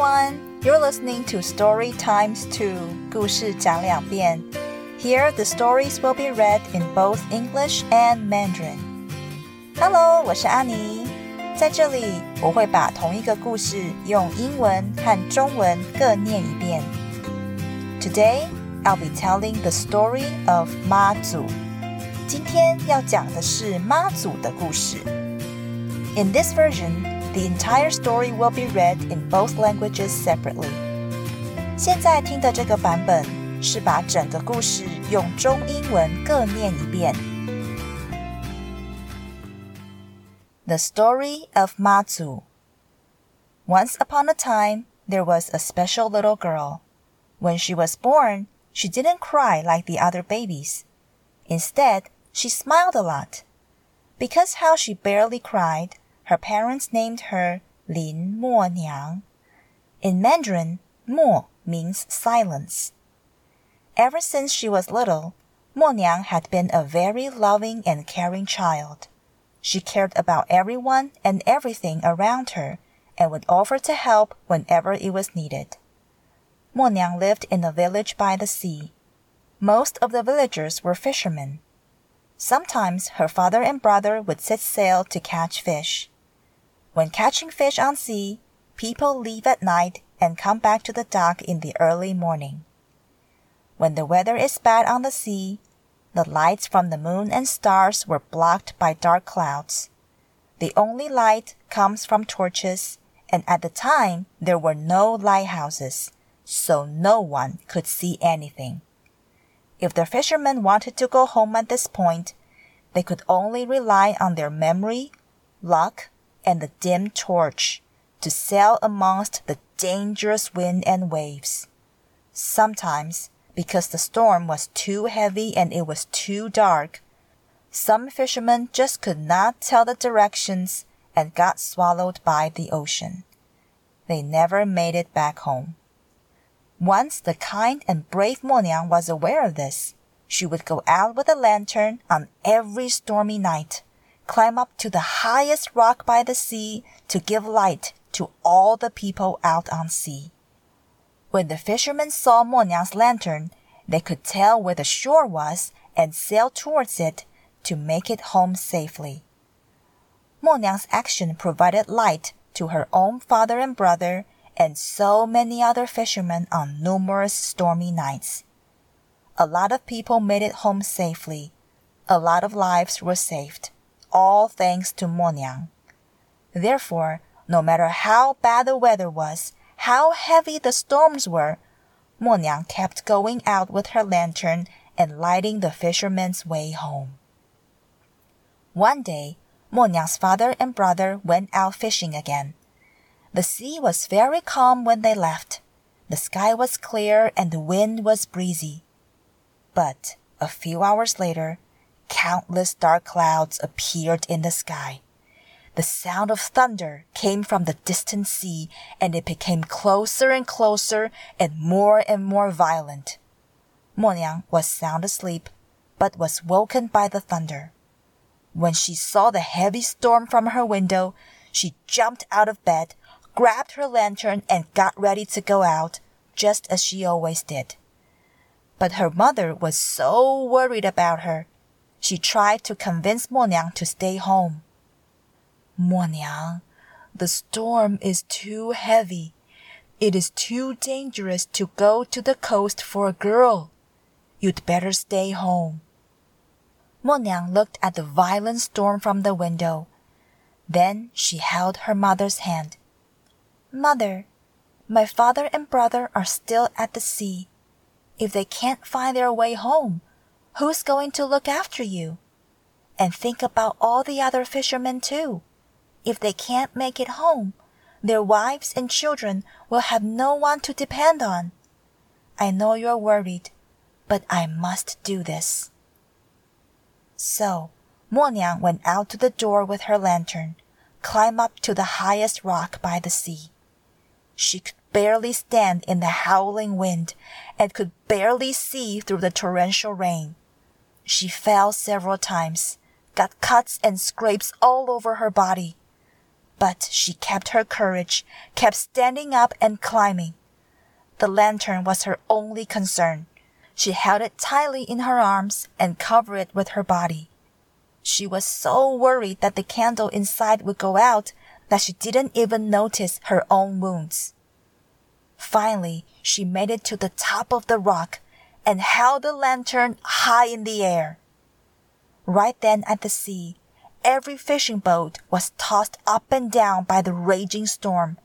everyone. You're listening to Story Times 2. 故事讲两遍. Here, the stories will be read in both English and Mandarin. Hello, 我是安妮。在这里，我会把同一个故事用英文和中文各念一遍。Today, I'll be telling the story of 妈祖。今天要讲的是妈祖的故事。In this version, the entire story will be read in both languages separately. 现在听的这个版本是把整个故事用中英文各念一遍。The story of Matsu. Once upon a time, there was a special little girl. When she was born, she didn't cry like the other babies. Instead, she smiled a lot. Because how she barely cried, her parents named her Lin Mo Niang. In Mandarin, Mo means silence. Ever since she was little, Mo Niang had been a very loving and caring child. She cared about everyone and everything around her and would offer to help whenever it was needed. Mo Niang lived in a village by the sea. Most of the villagers were fishermen. Sometimes her father and brother would set sail to catch fish. When catching fish on sea, people leave at night and come back to the dock in the early morning. When the weather is bad on the sea, the lights from the moon and stars were blocked by dark clouds. The only light comes from torches, and at the time there were no lighthouses, so no one could see anything. If the fishermen wanted to go home at this point, they could only rely on their memory, luck, and the dim torch to sail amongst the dangerous wind and waves. Sometimes, because the storm was too heavy and it was too dark, some fishermen just could not tell the directions and got swallowed by the ocean. They never made it back home. Once the kind and brave Monyang was aware of this. She would go out with a lantern on every stormy night climb up to the highest rock by the sea to give light to all the people out on sea. When the fishermen saw Monyang's lantern, they could tell where the shore was and sail towards it to make it home safely. Monyang's action provided light to her own father and brother and so many other fishermen on numerous stormy nights. A lot of people made it home safely. A lot of lives were saved all thanks to Monyang. Therefore, no matter how bad the weather was, how heavy the storms were, Monyang kept going out with her lantern and lighting the fishermen's way home. One day, Monyang's father and brother went out fishing again. The sea was very calm when they left. The sky was clear and the wind was breezy. But a few hours later, countless dark clouds appeared in the sky. The sound of thunder came from the distant sea, and it became closer and closer and more and more violent. Monyang was sound asleep, but was woken by the thunder. When she saw the heavy storm from her window, she jumped out of bed, grabbed her lantern, and got ready to go out, just as she always did. But her mother was so worried about her she tried to convince Monyang to stay home. Monyang, the storm is too heavy. It is too dangerous to go to the coast for a girl. You'd better stay home. Monyang looked at the violent storm from the window. Then she held her mother's hand. Mother, my father and brother are still at the sea. If they can't find their way home, Who's going to look after you? And think about all the other fishermen too. If they can't make it home, their wives and children will have no one to depend on. I know you're worried, but I must do this. So, Monyang went out to the door with her lantern, climbed up to the highest rock by the sea. She could barely stand in the howling wind and could barely see through the torrential rain. She fell several times, got cuts and scrapes all over her body. but she kept her courage, kept standing up and climbing. The lantern was her only concern. She held it tightly in her arms and covered it with her body. She was so worried that the candle inside would go out that she didn't even notice her own wounds. Finally, she made it to the top of the rock and held the lantern high in the air. Right then at the sea, every fishing boat was tossed up and down by the raging storm.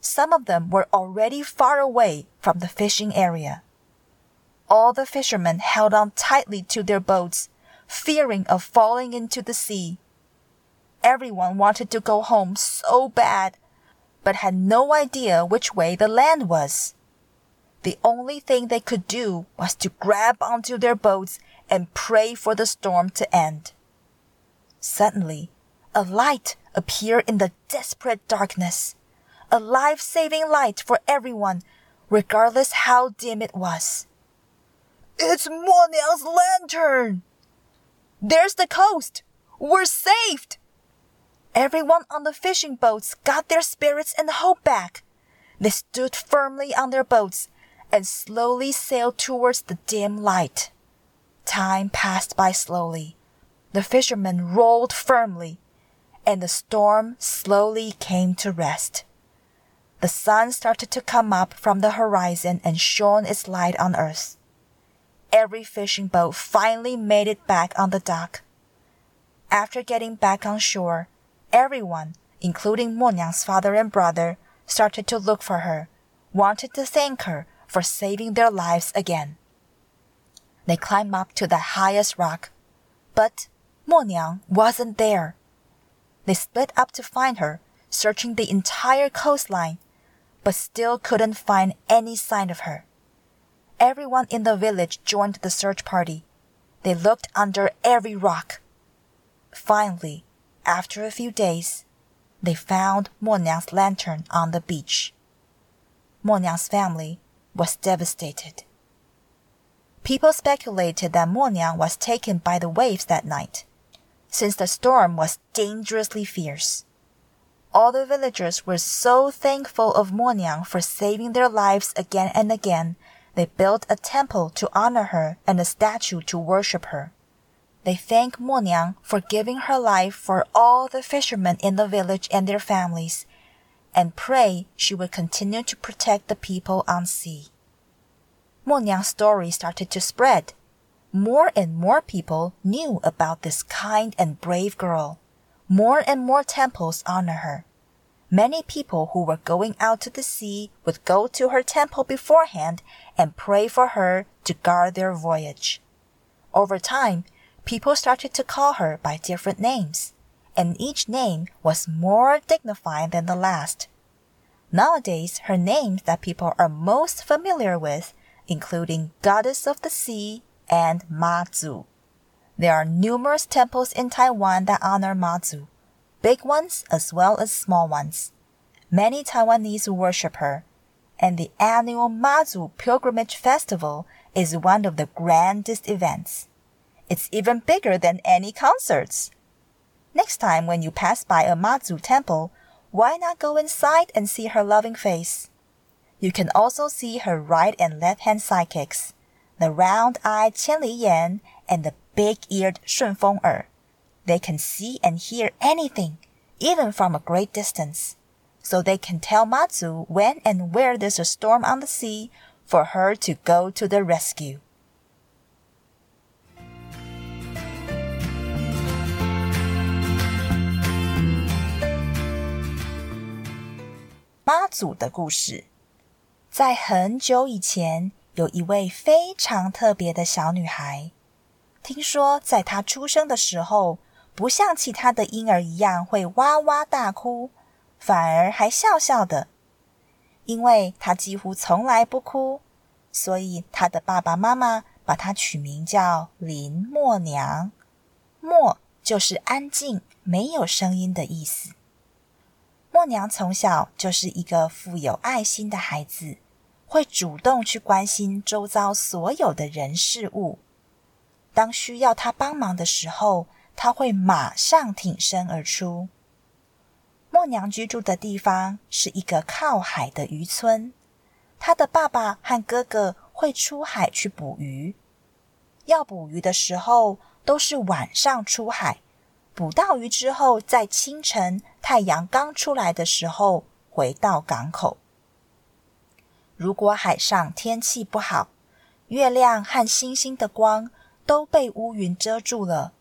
Some of them were already far away from the fishing area. All the fishermen held on tightly to their boats, fearing of falling into the sea. Everyone wanted to go home so bad, but had no idea which way the land was. The only thing they could do was to grab onto their boats and pray for the storm to end. Suddenly, a light appeared in the desperate darkness, a life saving light for everyone, regardless how dim it was. It's Monyang's lantern! There's the coast! We're saved! Everyone on the fishing boats got their spirits and hope back. They stood firmly on their boats and slowly sailed towards the dim light. Time passed by slowly. The fishermen rolled firmly, and the storm slowly came to rest. The sun started to come up from the horizon and shone its light on earth. Every fishing boat finally made it back on the dock. After getting back on shore, everyone, including Monyang's father and brother, started to look for her, wanted to thank her for saving their lives again. They climbed up to the highest rock, but Monyang wasn't there. They split up to find her, searching the entire coastline, but still couldn't find any sign of her. Everyone in the village joined the search party. They looked under every rock. Finally, after a few days, they found Monyang's lantern on the beach. Monyang's family was devastated. People speculated that Monyang was taken by the waves that night since the storm was dangerously fierce. All the villagers were so thankful of Monyang for saving their lives again and again, they built a temple to honor her and a statue to worship her. They thank Monyang for giving her life for all the fishermen in the village and their families, and pray she would continue to protect the people on sea. Monyang's story started to spread more and more people knew about this kind and brave girl. More and more temples honor her. Many people who were going out to the sea would go to her temple beforehand and pray for her to guard their voyage. Over time, people started to call her by different names, and each name was more dignified than the last. Nowadays, her names that people are most familiar with, including Goddess of the Sea, and Mazu. There are numerous temples in Taiwan that honor Mazu, big ones as well as small ones. Many Taiwanese worship her, and the annual Mazu Pilgrimage Festival is one of the grandest events. It's even bigger than any concerts. Next time when you pass by a Mazu temple, why not go inside and see her loving face? You can also see her right and left hand sidekicks the round-eyed Qianli Yan and the big-eared Shunfeng Er. They can see and hear anything, even from a great distance. So they can tell Mazu when and where there's a storm on the sea for her to go to the rescue. 妈祖的故事，在很久以前，有一位非常特别的小女孩，听说在她出生的时候，不像其他的婴儿一样会哇哇大哭，反而还笑笑的。因为她几乎从来不哭，所以她的爸爸妈妈把她取名叫林默娘。默就是安静、没有声音的意思。默娘从小就是一个富有爱心的孩子。会主动去关心周遭所有的人事物。当需要他帮忙的时候，他会马上挺身而出。默娘居住的地方是一个靠海的渔村，她的爸爸和哥哥会出海去捕鱼。要捕鱼的时候，都是晚上出海，捕到鱼之后，在清晨太阳刚出来的时候回到港口。如果海上天气不好，月亮和星星的光都被乌云遮住了，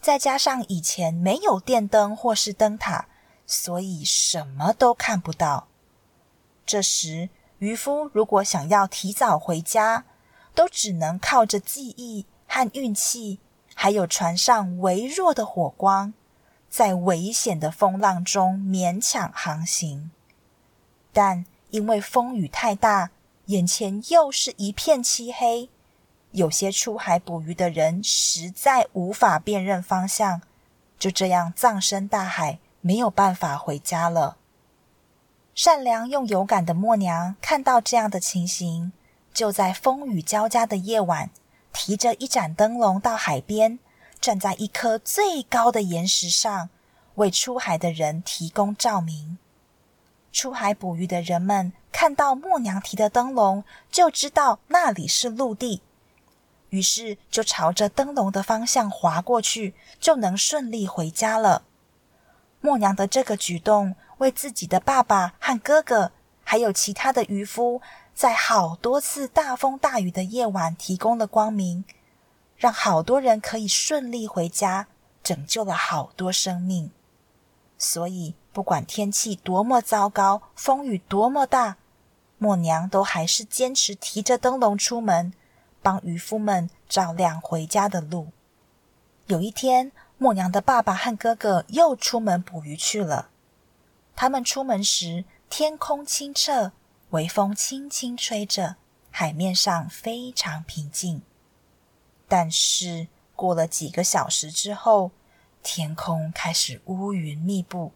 再加上以前没有电灯或是灯塔，所以什么都看不到。这时，渔夫如果想要提早回家，都只能靠着记忆和运气，还有船上微弱的火光，在危险的风浪中勉强航行。但因为风雨太大，眼前又是一片漆黑，有些出海捕鱼的人实在无法辨认方向，就这样葬身大海，没有办法回家了。善良又勇敢的默娘看到这样的情形。就在风雨交加的夜晚，提着一盏灯笼到海边，站在一颗最高的岩石上，为出海的人提供照明。出海捕鱼的人们看到默娘提的灯笼，就知道那里是陆地，于是就朝着灯笼的方向划过去，就能顺利回家了。默娘的这个举动，为自己的爸爸和哥哥，还有其他的渔夫。在好多次大风大雨的夜晚，提供了光明，让好多人可以顺利回家，拯救了好多生命。所以，不管天气多么糟糕，风雨多么大，默娘都还是坚持提着灯笼出门，帮渔夫们照亮回家的路。有一天，默娘的爸爸和哥哥又出门捕鱼去了。他们出门时，天空清澈。微风轻轻吹着，海面上非常平静。但是过了几个小时之后，天空开始乌云密布，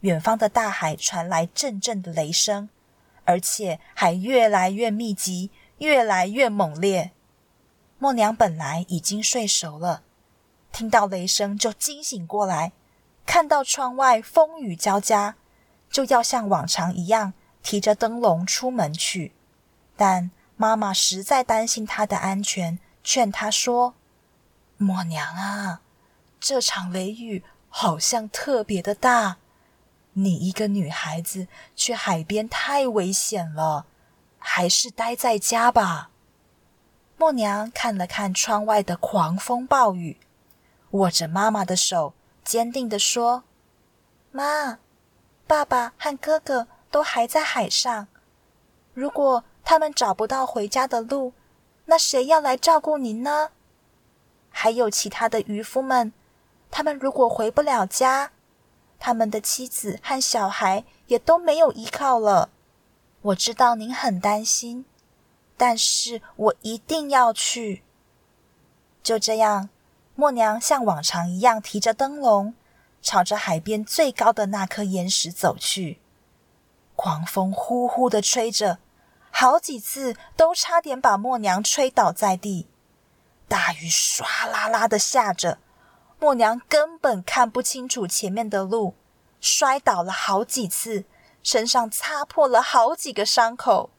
远方的大海传来阵阵的雷声，而且还越来越密集，越来越猛烈。默娘本来已经睡熟了，听到雷声就惊醒过来，看到窗外风雨交加，就要像往常一样。提着灯笼出门去，但妈妈实在担心她的安全，劝他说：“默娘啊，这场雷雨好像特别的大，你一个女孩子去海边太危险了，还是待在家吧。”默娘看了看窗外的狂风暴雨，握着妈妈的手，坚定地说：“妈，爸爸和哥哥。”都还在海上，如果他们找不到回家的路，那谁要来照顾您呢？还有其他的渔夫们，他们如果回不了家，他们的妻子和小孩也都没有依靠了。我知道您很担心，但是我一定要去。就这样，默娘像往常一样提着灯笼，朝着海边最高的那颗岩石走去。狂风呼呼的吹着，好几次都差点把默娘吹倒在地。大雨唰啦啦的下着，默娘根本看不清楚前面的路，摔倒了好几次，身上擦破了好几个伤口。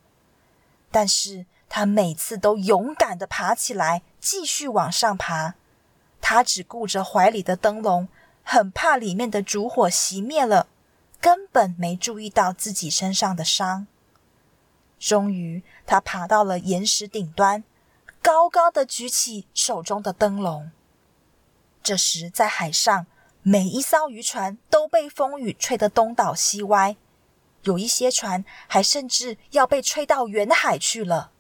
但是她每次都勇敢的爬起来，继续往上爬。她只顾着怀里的灯笼，很怕里面的烛火熄灭了。根本没注意到自己身上的伤。终于，他爬到了岩石顶端，高高的举起手中的灯笼。这时，在海上，每一艘渔船都被风雨吹得东倒西歪，有一些船还甚至要被吹到远海去了。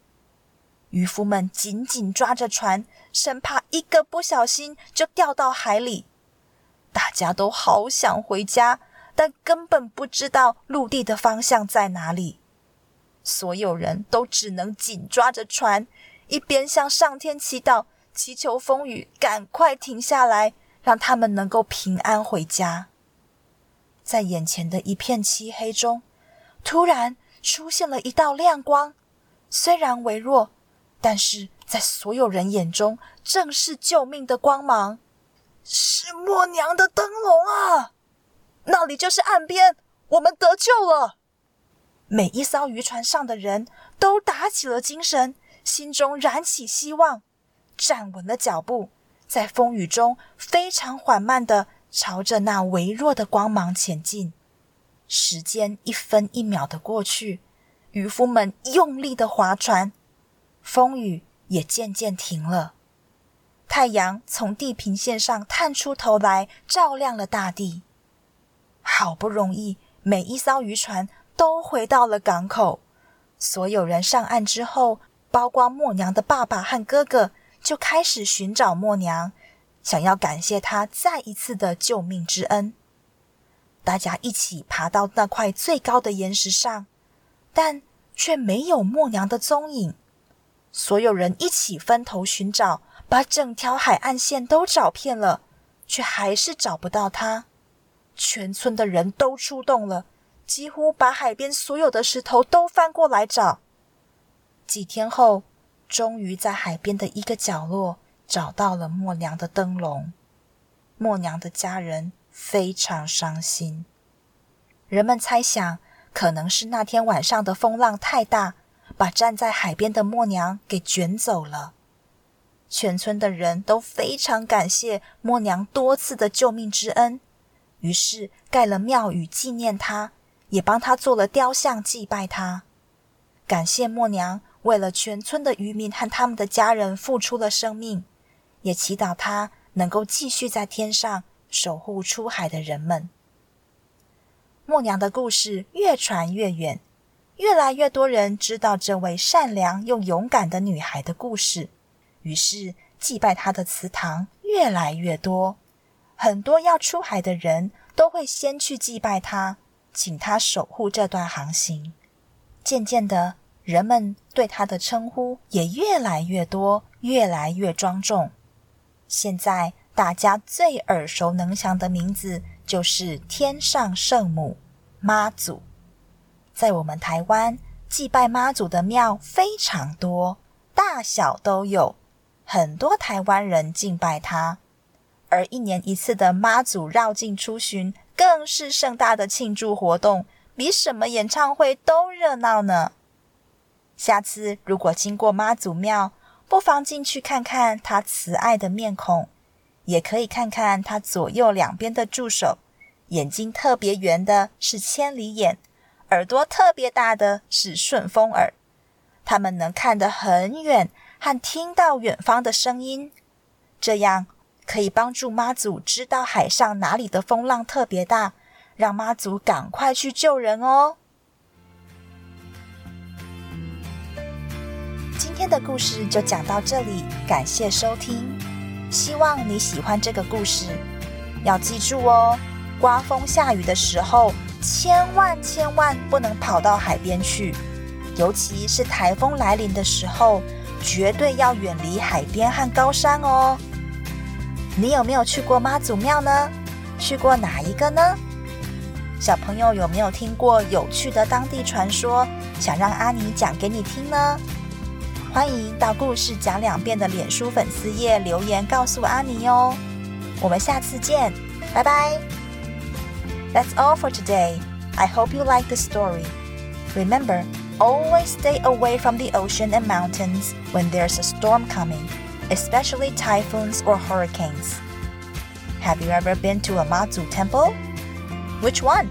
渔夫们紧紧抓着船，生怕一个不小心就掉到海里。大家都好想回家。但根本不知道陆地的方向在哪里，所有人都只能紧抓着船，一边向上天祈祷，祈求风雨赶快停下来，让他们能够平安回家。在眼前的一片漆黑中，突然出现了一道亮光，虽然微弱，但是在所有人眼中正是救命的光芒，是默娘的灯笼啊！那里就是岸边，我们得救了！每一艘渔船上的人都打起了精神，心中燃起希望，站稳了脚步，在风雨中非常缓慢的朝着那微弱的光芒前进。时间一分一秒的过去，渔夫们用力的划船，风雨也渐渐停了。太阳从地平线上探出头来，照亮了大地。好不容易，每一艘渔船都回到了港口。所有人上岸之后，包括默娘的爸爸和哥哥，就开始寻找默娘，想要感谢她再一次的救命之恩。大家一起爬到那块最高的岩石上，但却没有默娘的踪影。所有人一起分头寻找。把整条海岸线都找遍了，却还是找不到他。全村的人都出动了，几乎把海边所有的石头都翻过来找。几天后，终于在海边的一个角落找到了默娘的灯笼。默娘的家人非常伤心。人们猜想，可能是那天晚上的风浪太大，把站在海边的默娘给卷走了。全村的人都非常感谢默娘多次的救命之恩，于是盖了庙宇纪念她，也帮他做了雕像祭拜他，感谢默娘为了全村的渔民和他们的家人付出了生命，也祈祷他能够继续在天上守护出海的人们。默娘的故事越传越远，越来越多人知道这位善良又勇敢的女孩的故事。于是，祭拜她的祠堂越来越多，很多要出海的人都会先去祭拜她，请他守护这段航行。渐渐的，人们对他的称呼也越来越多，越来越庄重。现在，大家最耳熟能详的名字就是天上圣母妈祖。在我们台湾，祭拜妈祖的庙非常多，大小都有。很多台湾人敬拜他，而一年一次的妈祖绕境出巡更是盛大的庆祝活动，比什么演唱会都热闹呢。下次如果经过妈祖庙，不妨进去看看他慈爱的面孔，也可以看看他左右两边的助手，眼睛特别圆的是千里眼，耳朵特别大的是顺风耳，他们能看得很远。和听到远方的声音，这样可以帮助妈祖知道海上哪里的风浪特别大，让妈祖赶快去救人哦。今天的故事就讲到这里，感谢收听，希望你喜欢这个故事。要记住哦，刮风下雨的时候，千万千万不能跑到海边去，尤其是台风来临的时候。绝对要远离海边和高山哦。你有没有去过妈祖庙呢？去过哪一个呢？小朋友有没有听过有趣的当地传说？想让阿尼讲给你听呢？欢迎到故事讲两遍的脸书粉丝页留言告诉阿尼哦。我们下次见，拜拜。That's all for today. I hope you like the story. Remember. always stay away from the ocean and mountains when there's a storm coming, especially typhoons or hurricanes. Have you ever been to a Matsu temple? Which one?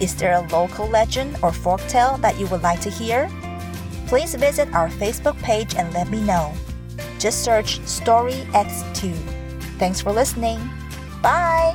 Is there a local legend or folktale that you would like to hear? Please visit our Facebook page and let me know. Just search Story X2. Thanks for listening. Bye!